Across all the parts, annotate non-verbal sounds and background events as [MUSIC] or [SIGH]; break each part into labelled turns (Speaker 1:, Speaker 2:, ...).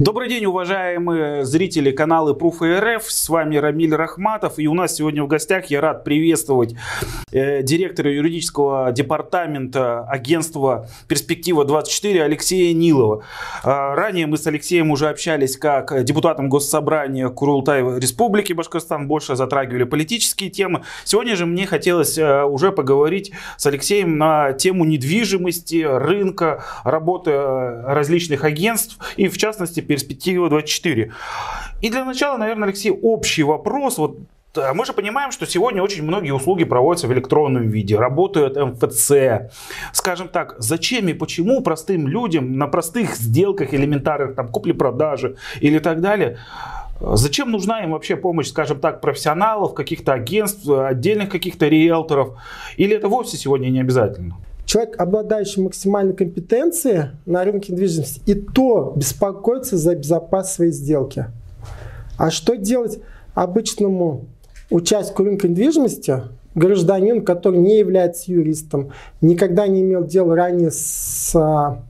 Speaker 1: Добрый день, уважаемые зрители канала Proof РФ. С вами Рамиль Рахматов. И у нас сегодня в гостях я рад приветствовать э, директора юридического департамента агентства «Перспектива-24» Алексея Нилова. Э, ранее мы с Алексеем уже общались как депутатом Госсобрания Курултай Республики Башкортостан. Больше затрагивали политические темы. Сегодня же мне хотелось э, уже поговорить с Алексеем на тему недвижимости, рынка, работы э, различных агентств и в частности перспектива 24. И для начала, наверное, Алексей, общий вопрос. Вот э, мы же понимаем, что сегодня очень многие услуги проводятся в электронном виде, работают МФЦ. Скажем так, зачем и почему простым людям на простых сделках элементарных, там, купли-продажи или так далее, Зачем нужна им вообще помощь, скажем так, профессионалов, каких-то агентств, отдельных каких-то риэлторов? Или это вовсе сегодня не обязательно?
Speaker 2: Человек, обладающий максимальной компетенцией на рынке недвижимости, и то беспокоится за безопасность своей сделки. А что делать обычному участнику рынка недвижимости, гражданину, который не является юристом, никогда не имел дела ранее с, а,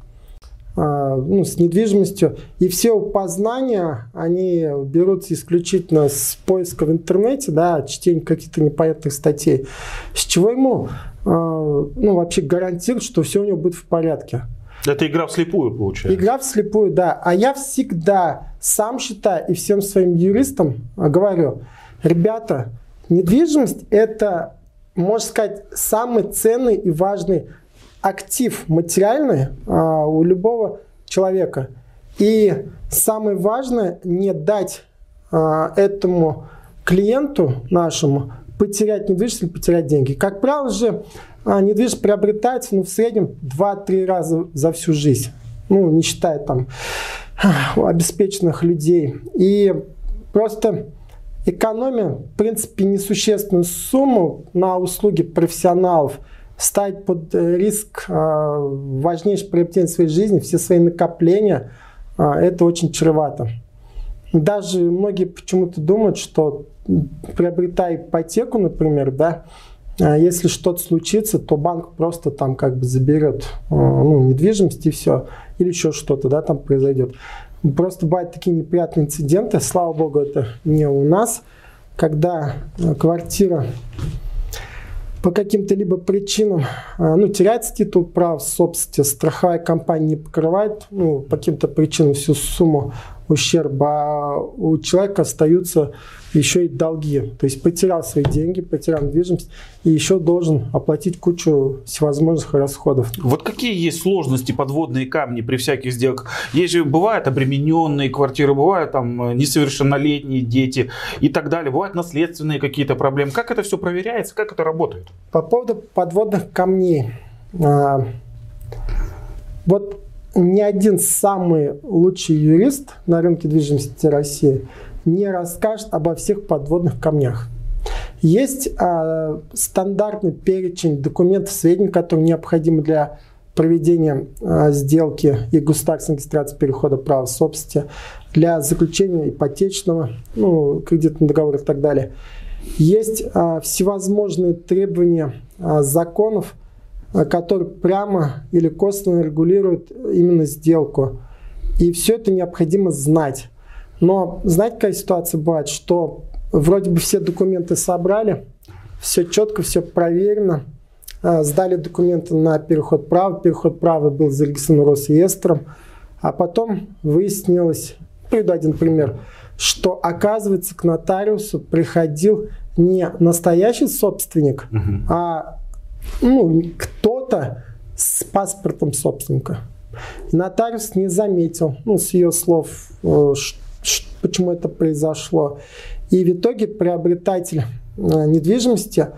Speaker 2: а, ну, с недвижимостью, и все познания, они берутся исключительно с поиска в интернете, да, чтения каких-то непонятных статей, с чего ему ну, вообще гарантирует, что все у него будет в порядке.
Speaker 1: Это игра вслепую, получается.
Speaker 2: Игра вслепую, да. А я всегда сам считаю и всем своим юристам говорю, ребята, недвижимость это, можно сказать, самый ценный и важный актив материальный а, у любого человека. И самое важное не дать а, этому клиенту нашему потерять недвижимость или потерять деньги. Как правило же, а, недвижимость приобретается ну, в среднем 2-3 раза за всю жизнь. Ну, не считая там обеспеченных людей. И просто экономия, в принципе, несущественную сумму на услуги профессионалов ставить под риск э, важнейшее приобретение своей жизни, все свои накопления, э, это очень чревато. Даже многие почему-то думают, что приобретая ипотеку, например, да, а если что-то случится, то банк просто там как бы заберет а, ну, недвижимость и все, или еще что-то, да, там произойдет. Просто бывают такие неприятные инциденты, слава богу, это не у нас, когда а, квартира по каким-то либо причинам ну, теряется титул прав собственности, страховая компания не покрывает ну, по каким-то причинам всю сумму ущерба, а у человека остаются еще и долги. То есть потерял свои деньги, потерял недвижимость и еще должен оплатить кучу всевозможных расходов.
Speaker 1: Вот какие есть сложности, подводные камни при всяких сделках? Есть же, бывают обремененные квартиры, бывают там несовершеннолетние дети и так далее. Бывают наследственные какие-то проблемы. Как это все проверяется, как это работает?
Speaker 2: По поводу подводных камней. А, вот ни один самый лучший юрист на рынке недвижимости России не расскажет обо всех подводных камнях. Есть э, стандартный перечень документов, сведений, которые необходимы для проведения э, сделки и государственной регистрации перехода права собственности, для заключения ипотечного, ну, кредитного договора и так далее. Есть э, всевозможные требования э, законов, который прямо или косвенно регулирует именно сделку. И все это необходимо знать. Но знаете, какая ситуация бывает, что вроде бы все документы собрали, все четко, все проверено, э, сдали документы на переход права, переход права был зарегистрирован Росреестром, а потом выяснилось, приведу один пример, что оказывается к нотариусу приходил не настоящий собственник, угу. а ну, кто-то с паспортом собственника. Нотариус не заметил, ну, с ее слов, э, почему это произошло. И в итоге приобретатель э, недвижимости,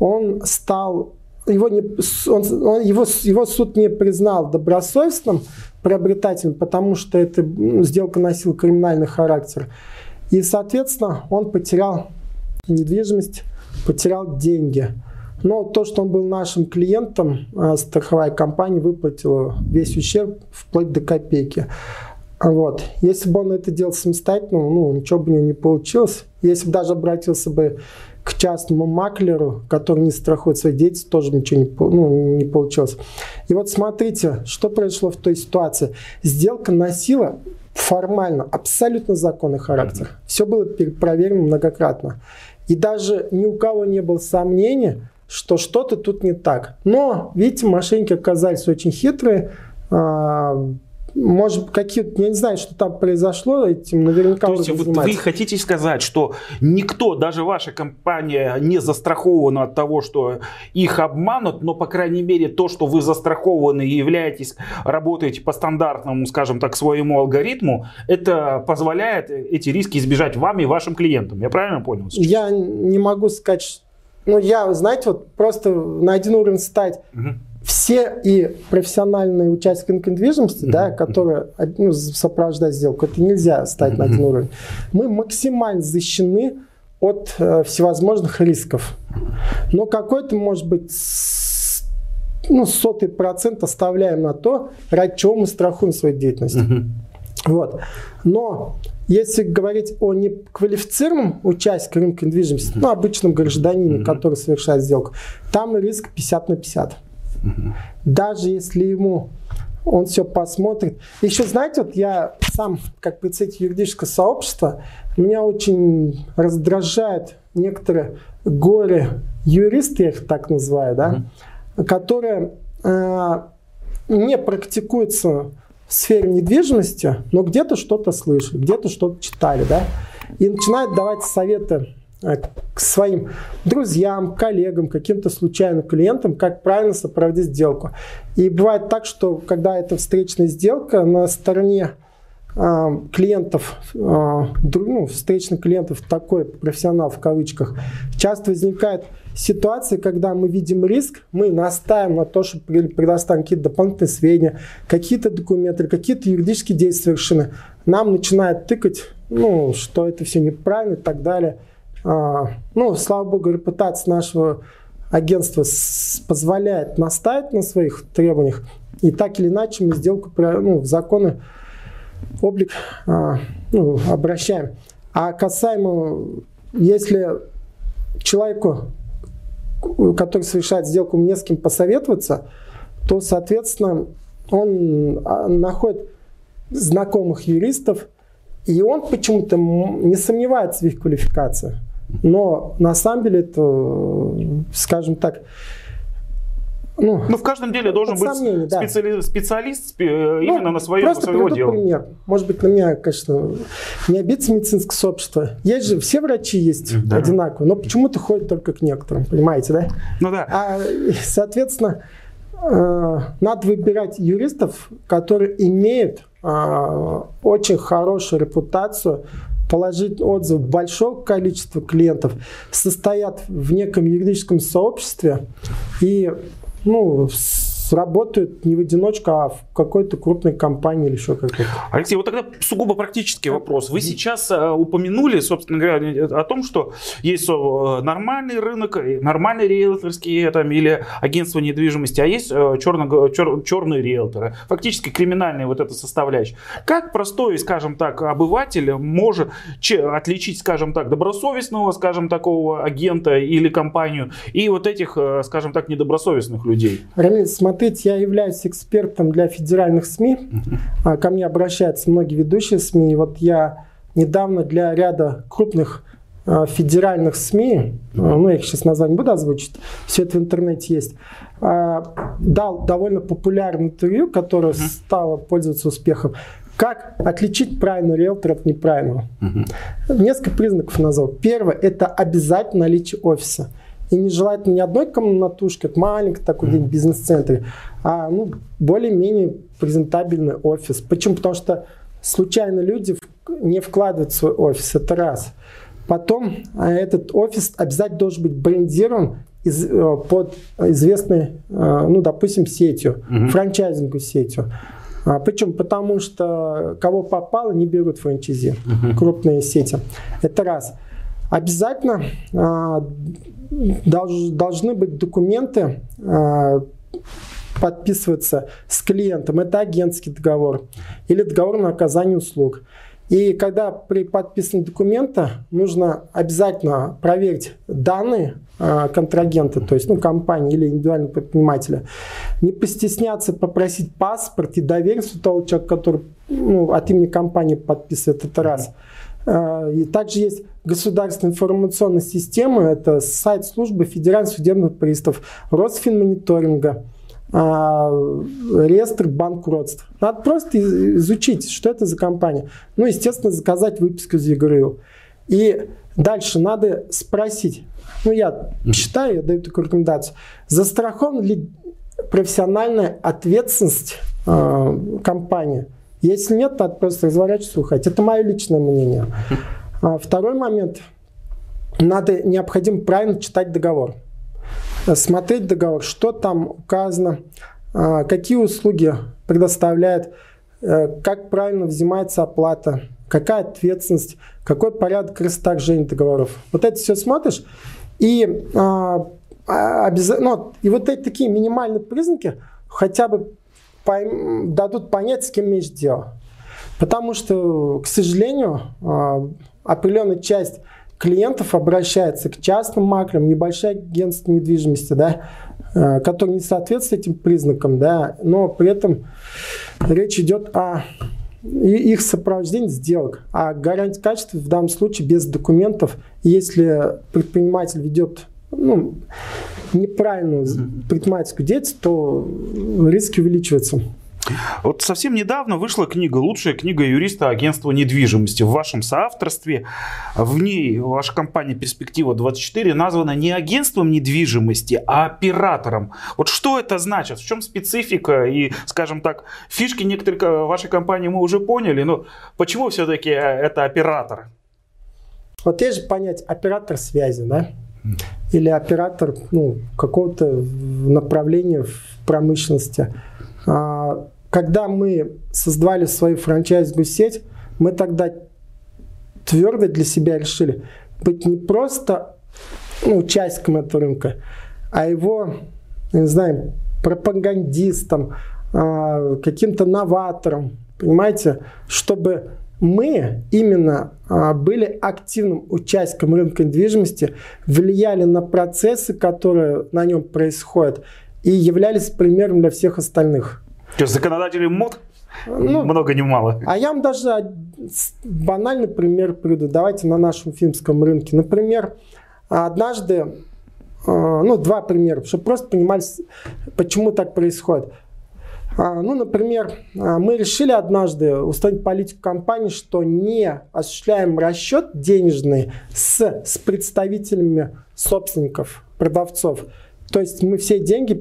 Speaker 2: он стал, его, не, он, он, его, его суд не признал добросовестным приобретателем, потому что эта сделка носила криминальный характер. И, соответственно, он потерял недвижимость, потерял деньги. Но то, что он был нашим клиентом, а, страховая компания выплатила весь ущерб вплоть до копейки. Вот. Если бы он это делал самостоятельно, ну, ничего бы у него не получилось. Если бы даже обратился бы к частному маклеру, который не страхует свои деятельность, тоже ничего не, ну, не получилось. И вот смотрите, что произошло в той ситуации. Сделка носила формально абсолютно законный характер. Все было проверено многократно. И даже ни у кого не было сомнений, что что-то тут не так. Но, видите, мошенники оказались очень хитрые. А, может, какие-то, я не знаю, что там произошло, этим наверняка
Speaker 1: То есть вот вы хотите сказать, что никто, даже ваша компания, не застрахована от того, что их обманут, но, по крайней мере, то, что вы застрахованы и являетесь, работаете по стандартному, скажем так, своему алгоритму, это позволяет эти риски избежать вам и вашим клиентам. Я правильно понял?
Speaker 2: Сейчас? Я не могу сказать, ну, я, знаете, вот просто на один уровень стать. Угу все и профессиональные участники рынка недвижимости, mm-hmm. да, которые ну, сопровождают сделку, это нельзя ставить mm-hmm. на один уровень. Мы максимально защищены от э, всевозможных рисков. Но какой-то, может быть, ну, сотый процент оставляем на то, ради чего мы страхуем свою деятельность. Mm-hmm. Вот. Но если говорить о неквалифицированном участнике рынка недвижимости, mm-hmm. ну, обычном гражданине, mm-hmm. который совершает сделку, там риск 50 на 50. Даже если ему он все посмотрит. Еще, знаете, вот я сам, как представитель юридического сообщества, меня очень раздражают некоторые горе-юристы, я их так называю, да, mm-hmm. которые э, не практикуются в сфере недвижимости, но где-то что-то слышали, где-то что-то читали, да, и начинают давать советы Э, к своим друзьям, коллегам, каким-то случайным клиентам, как правильно сопроводить сделку. И бывает так, что когда это встречная сделка, на стороне э, клиентов, э, ну, встречных клиентов, такой профессионал в кавычках, часто возникает ситуация, когда мы видим риск, мы настаиваем на то, чтобы предоставим какие-то дополнительные сведения, какие-то документы, какие-то юридические действия совершены. Нам начинает тыкать, ну, что это все неправильно и так далее. А, ну, слава богу, репутация нашего агентства позволяет настаивать на своих требованиях. И так или иначе мы сделку ну, в законы облик а, ну, обращаем. А касаемо, если человеку, который совершает сделку, не с кем посоветоваться, то, соответственно, он а, находит знакомых юристов, и он почему-то не сомневается в их квалификации. Но на самом деле это, скажем так,
Speaker 1: ну, ну, в каждом деле должен быть сомнений, специали... да. специалист э, ну, именно на своем
Speaker 2: просто
Speaker 1: своего
Speaker 2: дела. пример. Может быть, на меня, конечно, не обидится медицинское сообщество. Есть же, все врачи есть да. одинаковые, но почему-то ходят только к некоторым, понимаете, да?
Speaker 1: Ну да.
Speaker 2: А, соответственно, э, надо выбирать юристов, которые имеют э, очень хорошую репутацию положить отзыв большого количества клиентов, состоят в неком юридическом сообществе и ну, работают не в одиночку, а в какой-то крупной компании или еще какой-то.
Speaker 1: Алексей, вот тогда сугубо практический вопрос. Вы сейчас э, упомянули, собственно говоря, о том, что есть э, нормальный рынок, нормальные риэлторские там, или агентство недвижимости, а есть черно, чер, черные риэлторы. Фактически криминальная вот эта составляющая. Как простой, скажем так, обыватель может отличить, скажем так, добросовестного, скажем, такого агента или компанию и вот этих, э, скажем так, недобросовестных людей?
Speaker 2: Рамиль, смотри, смотрите, я являюсь экспертом для федеральных СМИ. А, ко мне обращаются многие ведущие СМИ. И вот я недавно для ряда крупных а, федеральных СМИ, а, ну я их сейчас название буду озвучить, все это в интернете есть, дал довольно популярное интервью, которое стало пользоваться успехом. Как отличить правильный риэлтор от неправильного? Несколько признаков назвал. Первое – это обязательно наличие офиса. И не желательно не одной комнатушки, от маленькой такой mm-hmm. бизнес-центре, а ну, более-менее презентабельный офис. Почему? Потому что случайно люди не вкладывают в свой офис, это раз. Потом а, этот офис обязательно должен быть брендирован из, э, под известной, э, ну, допустим, сетью, mm-hmm. франчайзинговой сетью. А, Почему? Потому что кого попало, не берут франчайзи, uh-huh. крупные сети. Это раз. Обязательно а, долж, должны быть документы, а, подписываться с клиентом. Это агентский договор или договор на оказание услуг. И когда при подписании документа нужно обязательно проверить данные э, контрагента, то есть ну, компании или индивидуального предпринимателя, не постесняться попросить паспорт и доверенность у того человека, который ну, от имени компании подписывает это раз. Э, и также есть государственная информационная система, это сайт службы федеральных судебных приставов, Росфинмониторинга, а, реестр банкротств. Надо просто изучить, что это за компания. Ну, естественно, заказать выписку из ЕГРЮ. И дальше надо спросить, ну, я считаю, я даю такую рекомендацию, застрахована ли профессиональная ответственность э, компании? Если нет, надо просто разворачиваться уходить. Это мое личное мнение. А второй момент. Надо необходимо правильно читать договор смотреть договор, что там указано, а, какие услуги предоставляет, э, как правильно взимается оплата, какая ответственность, какой порядок расторжения договоров. Вот это все смотришь, и, а, обязательно, ну, и вот эти такие минимальные признаки хотя бы пойм, дадут понять, с кем имеешь дело. Потому что, к сожалению, определенная часть клиентов обращается к частным маклерам, небольшое агентство недвижимости, да, э, которые не соответствуют этим признакам, да, но при этом речь идет о их сопровождении сделок, а гарантия качества в данном случае без документов, если предприниматель ведет ну, неправильную предпринимательскую деятельность, то риски увеличиваются.
Speaker 1: Вот совсем недавно вышла книга, лучшая книга юриста агентства недвижимости в вашем соавторстве. В ней ваша компания «Перспектива 24» названа не агентством недвижимости, а оператором. Вот что это значит? В чем специфика и, скажем так, фишки некоторых вашей компании мы уже поняли, но почему все-таки это оператор?
Speaker 2: Вот есть же понять оператор связи, да? Или оператор ну, какого-то направления в промышленности. А, когда мы создавали свою франчайзовую сеть, мы тогда твердо для себя решили быть не просто ну, участником этого рынка, а его, не знаю, пропагандистом, а, каким-то новатором, понимаете, чтобы мы именно а, были активным участником рынка недвижимости, влияли на процессы, которые на нем происходят, и являлись примером для всех остальных.
Speaker 1: То есть законодатели МОД ну, много не мало.
Speaker 2: А я вам даже банальный пример приведу. Давайте на нашем финском рынке. Например, однажды, а, ну, два примера, чтобы просто понимали, почему так происходит. А, ну, например, а, мы решили однажды установить политику компании, что не осуществляем расчет денежный с, с представителями собственников, продавцов. То есть мы все деньги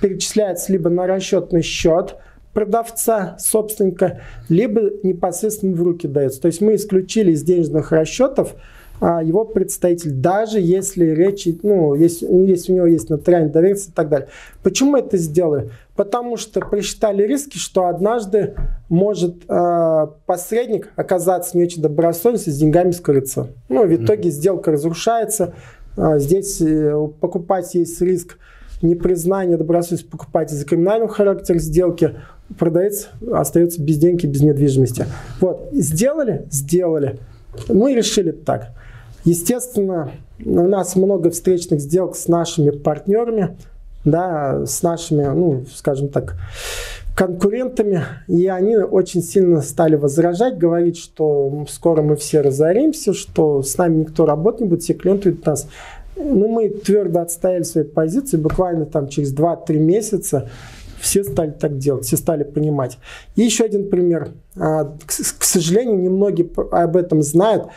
Speaker 2: перечисляются либо на расчетный счет продавца, собственника, либо непосредственно в руки дается. То есть мы исключили из денежных расчетов его представитель, даже если речь, ну, если, если у него есть нотариальная доверенность и так далее. Почему мы это сделали? Потому что просчитали риски, что однажды может э, посредник оказаться не очень добросовестным, с деньгами скрыться. Ну, в итоге сделка разрушается, а, здесь э, у покупателя есть риск непризнания добросовестности покупателя за криминальным характером сделки, продавец остается без денег, без недвижимости. Вот, сделали? Сделали. Мы решили так. Естественно, у нас много встречных сделок с нашими партнерами, да, с нашими, ну, скажем так, конкурентами, и они очень сильно стали возражать, говорить, что скоро мы все разоримся, что с нами никто работать не будет, все клиенты у нас. Ну, мы твердо отстояли свои позиции, буквально там через 2-3 месяца все стали так делать, все стали понимать. И еще один пример. А, к сожалению, немногие об этом знают.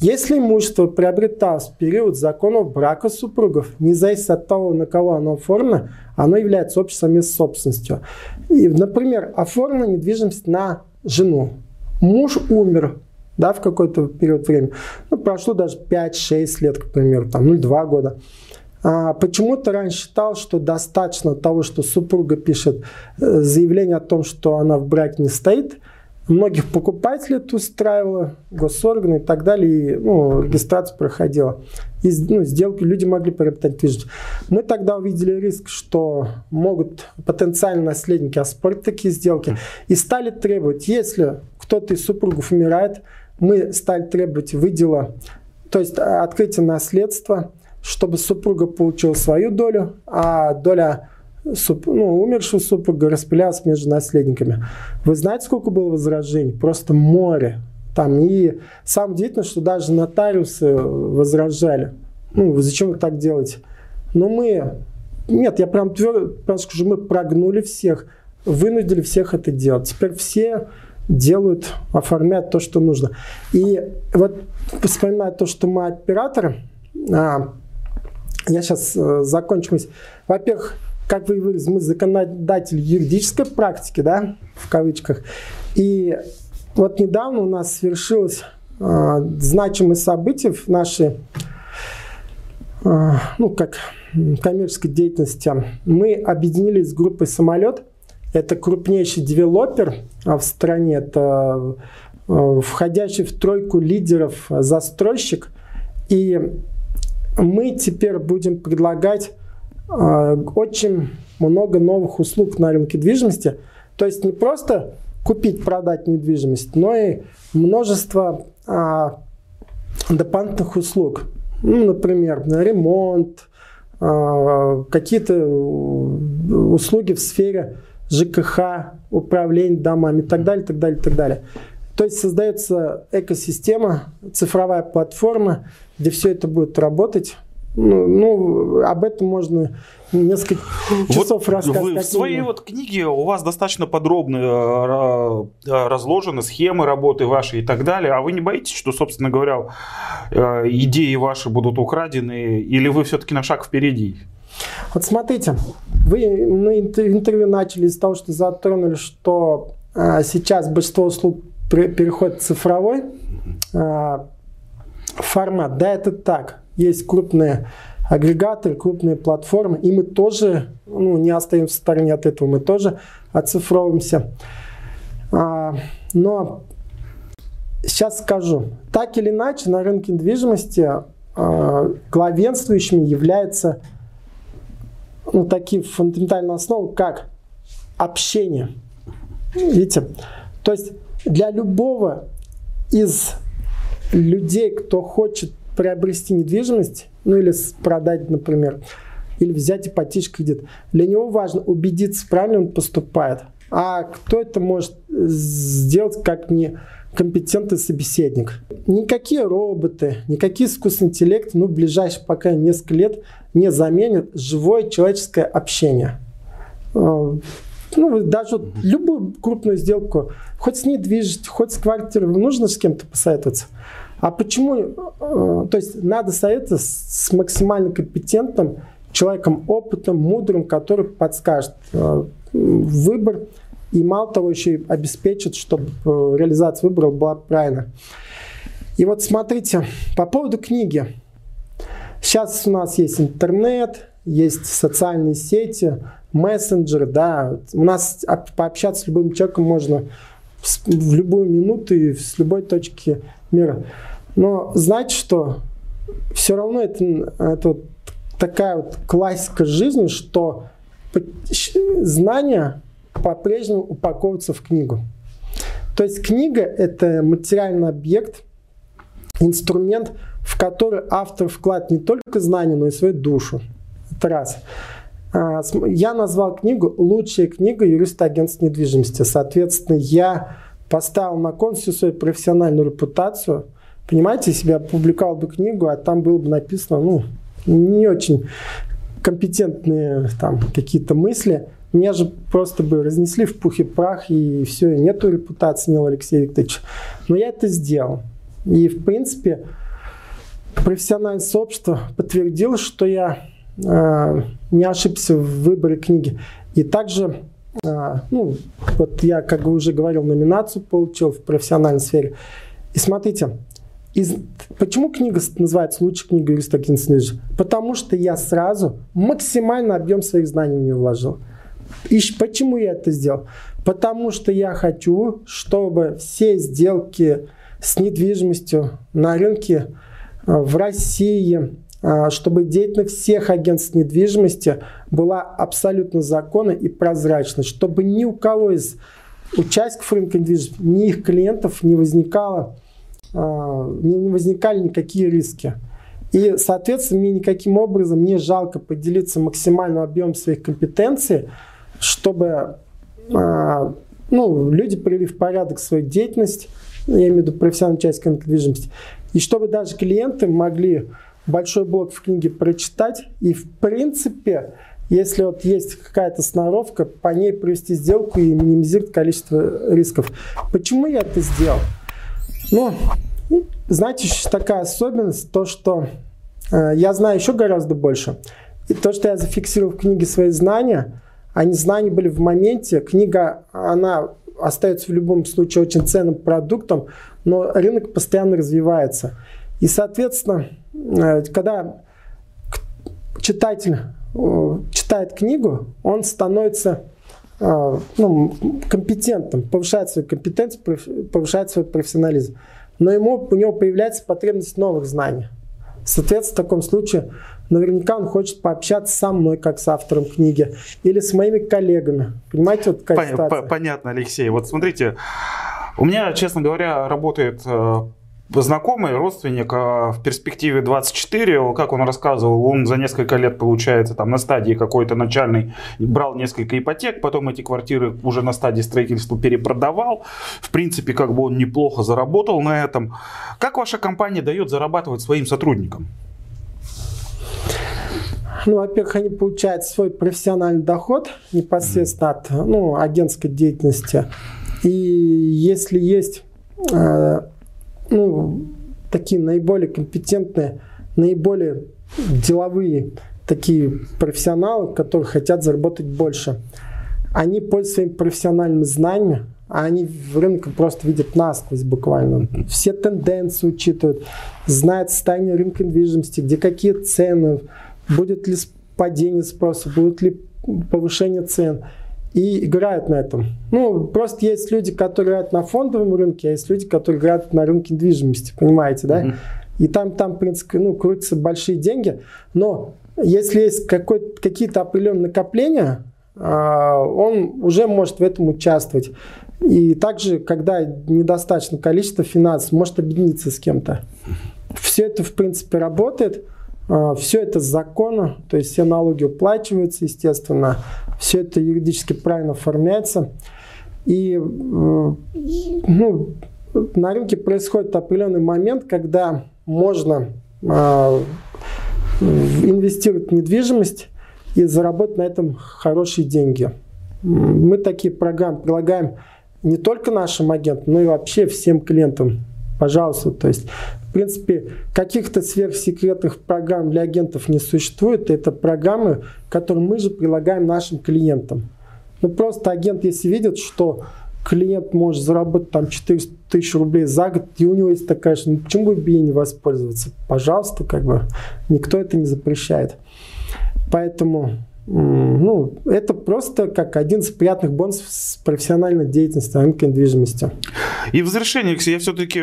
Speaker 2: Если имущество приобреталось в период законного брака супругов, не зависит от того, на кого оно оформлено, оно является общей собственностью. И, например, оформлена недвижимость на жену. Муж умер да, в какой-то период времени. Ну, прошло даже 5-6 лет, к примеру, там, ну, 2 года. А почему-то раньше считал, что достаточно того, что супруга пишет э, заявление о том, что она в браке не стоит – Многих покупателей это устраивало, госорганы и так далее. И, ну, регистрация проходила. И ну, сделки люди могли приобретать недвижимость. Мы тогда увидели риск, что могут потенциальные наследники оспорить такие сделки. И стали требовать, если кто-то из супругов умирает, мы стали требовать выдела, то есть открытия наследства, чтобы супруга получила свою долю, а доля суп, ну, умершего супруга распылялась между наследниками. Вы знаете, сколько было возражений? Просто море. Там. И самое удивительное, что даже нотариусы возражали. Ну, зачем вы так делаете? Но мы... Нет, я прям твердо скажу, мы прогнули всех, вынудили всех это делать. Теперь все делают, оформляют то, что нужно. И вот вспоминая то, что мы операторы, а, я сейчас э, закончу. Во-первых, как вы выразились, мы законодатель юридической практики, да, в кавычках. И вот недавно у нас свершилось э, значимое событие в нашей, э, ну, как коммерческой деятельности. Мы объединились с группой «Самолет». Это крупнейший девелопер в стране. Это э, входящий в тройку лидеров застройщик. И мы теперь будем предлагать очень много новых услуг на рынке недвижимости. То есть не просто купить, продать недвижимость, но и множество э, дополнительных услуг. Ну, например, ремонт, э, какие-то услуги в сфере ЖКХ, управления домами и так далее, так далее, так далее. То есть создается экосистема, цифровая платформа, где все это будет работать. Ну, ну об этом можно несколько часов вот рассказывать.
Speaker 1: Вы в своей вот книге у вас достаточно подробно э, э, разложены схемы работы вашей и так далее. А вы не боитесь, что, собственно говоря, э, идеи ваши будут украдены, или вы все-таки на шаг впереди?
Speaker 2: Вот смотрите, вы, мы интервью начали с того, что затронули, что сейчас большинство услуг переход цифровой а, формат. Да, это так. Есть крупные агрегаторы, крупные платформы, и мы тоже ну, не остаемся в стороне от этого, мы тоже оцифровываемся. А, но сейчас скажу, так или иначе на рынке недвижимости а, главенствующими является ну, такие фундаментальные основы, как общение. Видите? То есть для любого из людей, кто хочет приобрести недвижимость, ну или продать, например, или взять ипотечный кредит, для него важно убедиться, правильно он поступает. А кто это может сделать, как не компетентный собеседник? Никакие роботы, никакие искусственный интеллект, ну, в ближайшие пока несколько лет не заменят живое человеческое общение. А, ну, даже любую крупную сделку, хоть с недвижимостью, хоть с квартирой, нужно с кем-то посоветоваться. А почему? Э, то есть надо советоваться с максимально компетентным человеком, опытом, мудрым, который подскажет э, выбор и мало того еще и обеспечит, чтобы э, реализация выбора была правильной. И вот смотрите, по поводу книги. Сейчас у нас есть интернет, есть социальные сети, мессенджеры, да. У нас пообщаться с любым человеком можно в любую минуту и с любой точки мира. Но знаете что? Все равно это, это вот такая вот классика жизни, что знания по-прежнему упаковываются в книгу. То есть книга – это материальный объект, инструмент, в который автор вкладывает не только знания, но и свою душу. Это раз. А, я назвал книгу «Лучшая книга юриста агентства недвижимости». Соответственно, я поставил на кон всю свою профессиональную репутацию. Понимаете, если бы я публиковал бы книгу, а там было бы написано, ну, не очень компетентные там какие-то мысли, меня же просто бы разнесли в пух и прах, и все, нету репутации Нила Алексея Викторовича. Но я это сделал. И, в принципе, профессиональное сообщество подтвердило, что я э, не ошибся в выборе книги. И также, э, ну, вот я, как уже говорил, номинацию получил в профессиональной сфере. И смотрите, из, почему книга называется «Лучшая книга юриста Кинснеджа»? Потому что я сразу максимально объем своих знаний в нее вложил. И почему я это сделал? Потому что я хочу, чтобы все сделки с недвижимостью на рынке э, в России, чтобы деятельность всех агентств недвижимости была абсолютно законна и прозрачна, чтобы ни у кого из участников рынка недвижимости, ни их клиентов не возникало, а, не возникали никакие риски. И, соответственно, мне никаким образом не жалко поделиться максимальным объемом своих компетенций, чтобы а, ну, люди привели в порядок свою деятельность, я имею в виду профессиональную часть недвижимости, и чтобы даже клиенты могли большой блок в книге прочитать и, в принципе, если вот есть какая-то сноровка, по ней провести сделку и минимизировать количество рисков. Почему я это сделал? Ну, знаете, такая особенность, то, что э, я знаю еще гораздо больше. И то, что я зафиксировал в книге свои знания, они знания были в моменте. Книга, она остается в любом случае очень ценным продуктом, но рынок постоянно развивается. И, соответственно, э, когда читатель э, читает книгу, он становится э, ну, компетентным, повышает свою компетенцию, повышает свой профессионализм. Но ему, у него появляется потребность новых знаний. Соответственно, в таком случае наверняка он хочет пообщаться со мной, как с автором книги, или с моими коллегами. Понимаете, вот какая
Speaker 1: Пон- ситуация? Понятно, Алексей. Вот смотрите, у меня, честно говоря, работает знакомый, родственник а, в перспективе 24, как он рассказывал, он за несколько лет, получается, там на стадии какой-то начальной брал несколько ипотек, потом эти квартиры уже на стадии строительства перепродавал. В принципе, как бы он неплохо заработал на этом. Как ваша компания дает зарабатывать своим сотрудникам?
Speaker 2: Ну, во-первых, они получают свой профессиональный доход непосредственно от ну, агентской деятельности. И если есть э, ну, такие наиболее компетентные, наиболее деловые такие профессионалы, которые хотят заработать больше. Они пользуются своими профессиональными знаниями, а они в рынке просто видят насквозь буквально. Все тенденции учитывают, знают состояние рынка недвижимости, где какие цены, будет ли падение спроса, будет ли повышение цен и играют на этом. Ну, просто есть люди, которые играют на фондовом рынке, а есть люди, которые играют на рынке недвижимости, понимаете, да? Mm-hmm. И там, там, в принципе, ну, крутятся большие деньги, но если есть какие-то определенные накопления, а, он уже может в этом участвовать. И также, когда недостаточно количества финансов, может объединиться с кем-то. Все это, в принципе, работает. А, все это законно, то есть все налоги уплачиваются, естественно все это юридически правильно оформляется. И э, ну, на рынке происходит определенный момент, когда можно э, инвестировать в недвижимость и заработать на этом хорошие деньги. Мы такие программы предлагаем не только нашим агентам, но и вообще всем клиентам. Пожалуйста, то есть принципе, каких-то сверхсекретных программ для агентов не существует. Это программы, которые мы же прилагаем нашим клиентам. Ну, просто агент, если видит, что клиент может заработать там 400 тысяч рублей за год, и у него есть такая, ну почему бы ей не воспользоваться? Пожалуйста, как бы никто это не запрещает. Поэтому ну, это просто как один из приятных бонусов с профессиональной деятельности на рынке недвижимости.
Speaker 1: И в завершение, я все-таки э,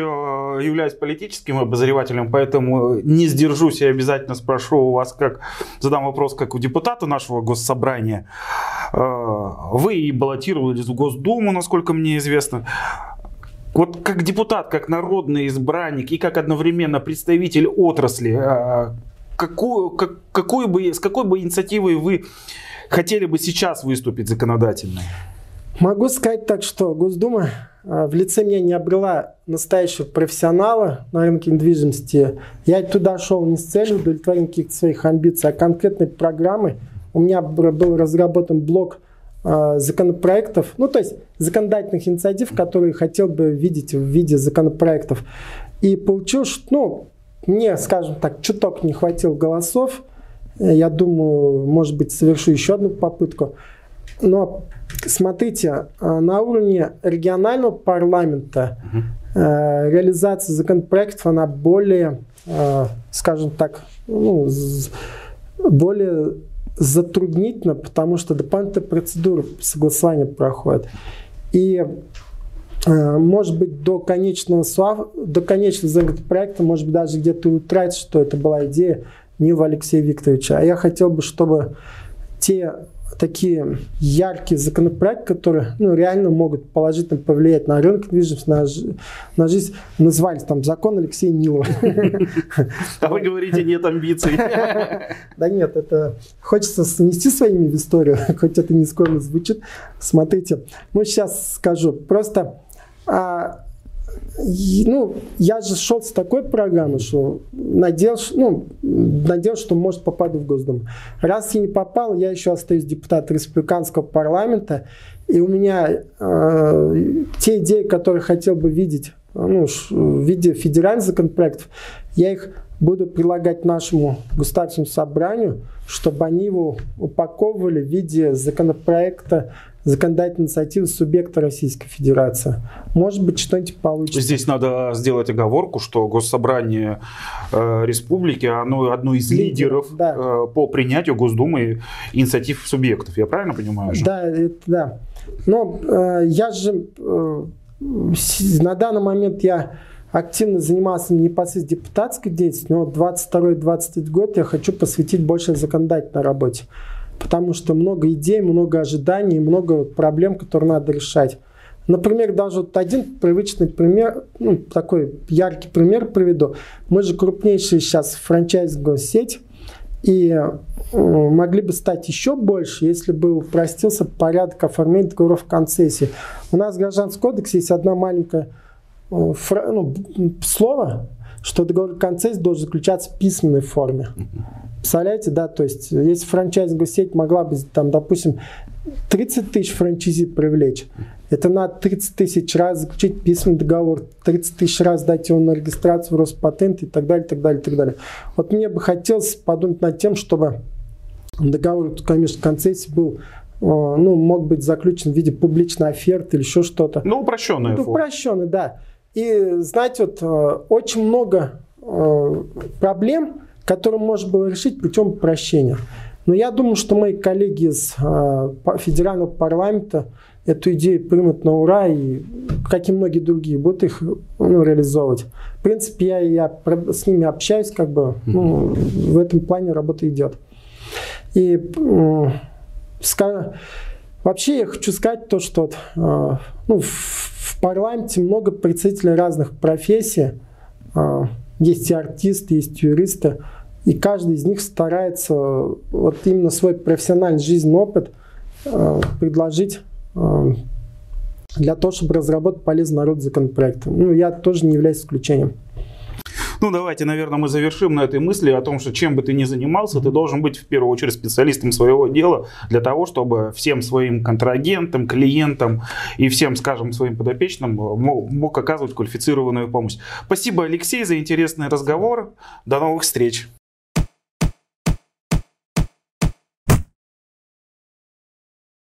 Speaker 1: являюсь политическим обозревателем, поэтому не сдержусь и обязательно спрошу у вас, как задам вопрос как у депутата нашего госсобрания. Э, вы и баллотировались в Госдуму, насколько мне известно. Вот как депутат, как народный избранник и как одновременно представитель отрасли, э, какую, как, какую бы, с какой бы инициативой вы хотели бы сейчас выступить законодательно?
Speaker 2: Могу сказать так, что Госдума а, в лице меня не обрела настоящего профессионала на рынке недвижимости. Я туда шел не с целью удовлетворения каких-то своих амбиций, а конкретной программы. У меня был разработан блок э, законопроектов, ну то есть законодательных инициатив, которые хотел бы видеть в виде законопроектов. И получилось, ну, мне, скажем так, чуток не хватило голосов. Я думаю, может быть, совершу еще одну попытку. Но смотрите, э, на уровне регионального парламента угу. реализация законопроектов, она более, э, скажем так, ну, более затруднительна, потому что дополнительная процедура согласования проходит. И Э, может быть, до конечного, до конечного законопроекта, может быть, даже где-то утратить, что это была идея Нила Алексея Викторовича. А я хотел бы, чтобы те такие яркие законопроекты, которые ну, реально могут положительно повлиять на рынок недвижимости, на, на жизнь. Назывались там закон Алексея Нилова. [LAUGHS]
Speaker 1: А вы говорите, нет амбиций. [LAUGHS]
Speaker 2: Да нет, это хочется снести своими в историю, [LAUGHS] хоть это не скоро звучит. Смотрите, ну сейчас скажу. Просто а, ну, я же шел с такой программы, что надеялся, ну, надеялся, что может попаду в Госдуму. Раз я не попал, я еще остаюсь депутатом республиканского парламента, и у меня э, те идеи, которые хотел бы видеть ну, в виде федеральных законопроектов, я их буду прилагать нашему государственному собранию, чтобы они его упаковывали в виде законопроекта законодательной инициативы субъекта Российской Федерации. Может быть, что-нибудь получится.
Speaker 1: Здесь надо сделать оговорку, что Госсобрание э, Республики, оно одно из лидеров да. э, по принятию Госдумы инициатив субъектов. Я правильно понимаю?
Speaker 2: Да, это, да. Но э, я же э, на данный момент я активно занимался непосредственно депутатской деятельностью, но 22-23 год я хочу посвятить больше законодательной работе потому что много идей, много ожиданий, много проблем, которые надо решать. Например, даже вот один привычный пример, ну, такой яркий пример приведу. Мы же крупнейшая сейчас франчайзинговая сеть, и э, могли бы стать еще больше, если бы упростился порядок оформления договоров концессии. У нас в Гражданском кодексе есть одна маленькая э, ну, слово, что договор концессии должен заключаться в письменной форме. Представляете, да, то есть если франчайзинговая сеть могла бы, там, допустим, 30 тысяч франчайзи привлечь, это надо 30 тысяч раз заключить письменный договор, 30 тысяч раз дать его на регистрацию в Роспатент и так далее, так далее, так далее. Вот мне бы хотелось подумать над тем, чтобы договор, конечно, концессии был э, ну, мог быть заключен в виде публичной оферты или еще что-то.
Speaker 1: Ну, упрощенный.
Speaker 2: Ну, упрощенный, да. И, знаете, вот э, очень много э, проблем, который можно было решить путем прощения. Но я думаю, что мои коллеги из э, федерального парламента эту идею примут на ура и, как и многие другие, будут их ну, реализовывать. В принципе, я, я с ними общаюсь, как бы ну, в этом плане работа идет. И э, вообще я хочу сказать то, что э, ну, в, в парламенте много представителей разных профессий. Э, есть и артисты, есть юристы. И каждый из них старается вот именно свой профессиональный жизненный опыт э, предложить э, для того, чтобы разработать полезный народ законопроект. Ну, я тоже не являюсь исключением.
Speaker 1: Ну, давайте, наверное, мы завершим на этой мысли о том, что чем бы ты ни занимался, ты должен быть в первую очередь специалистом своего дела для того, чтобы всем своим контрагентам, клиентам и всем, скажем, своим подопечным мог оказывать квалифицированную помощь. Спасибо, Алексей, за интересный разговор. До новых встреч.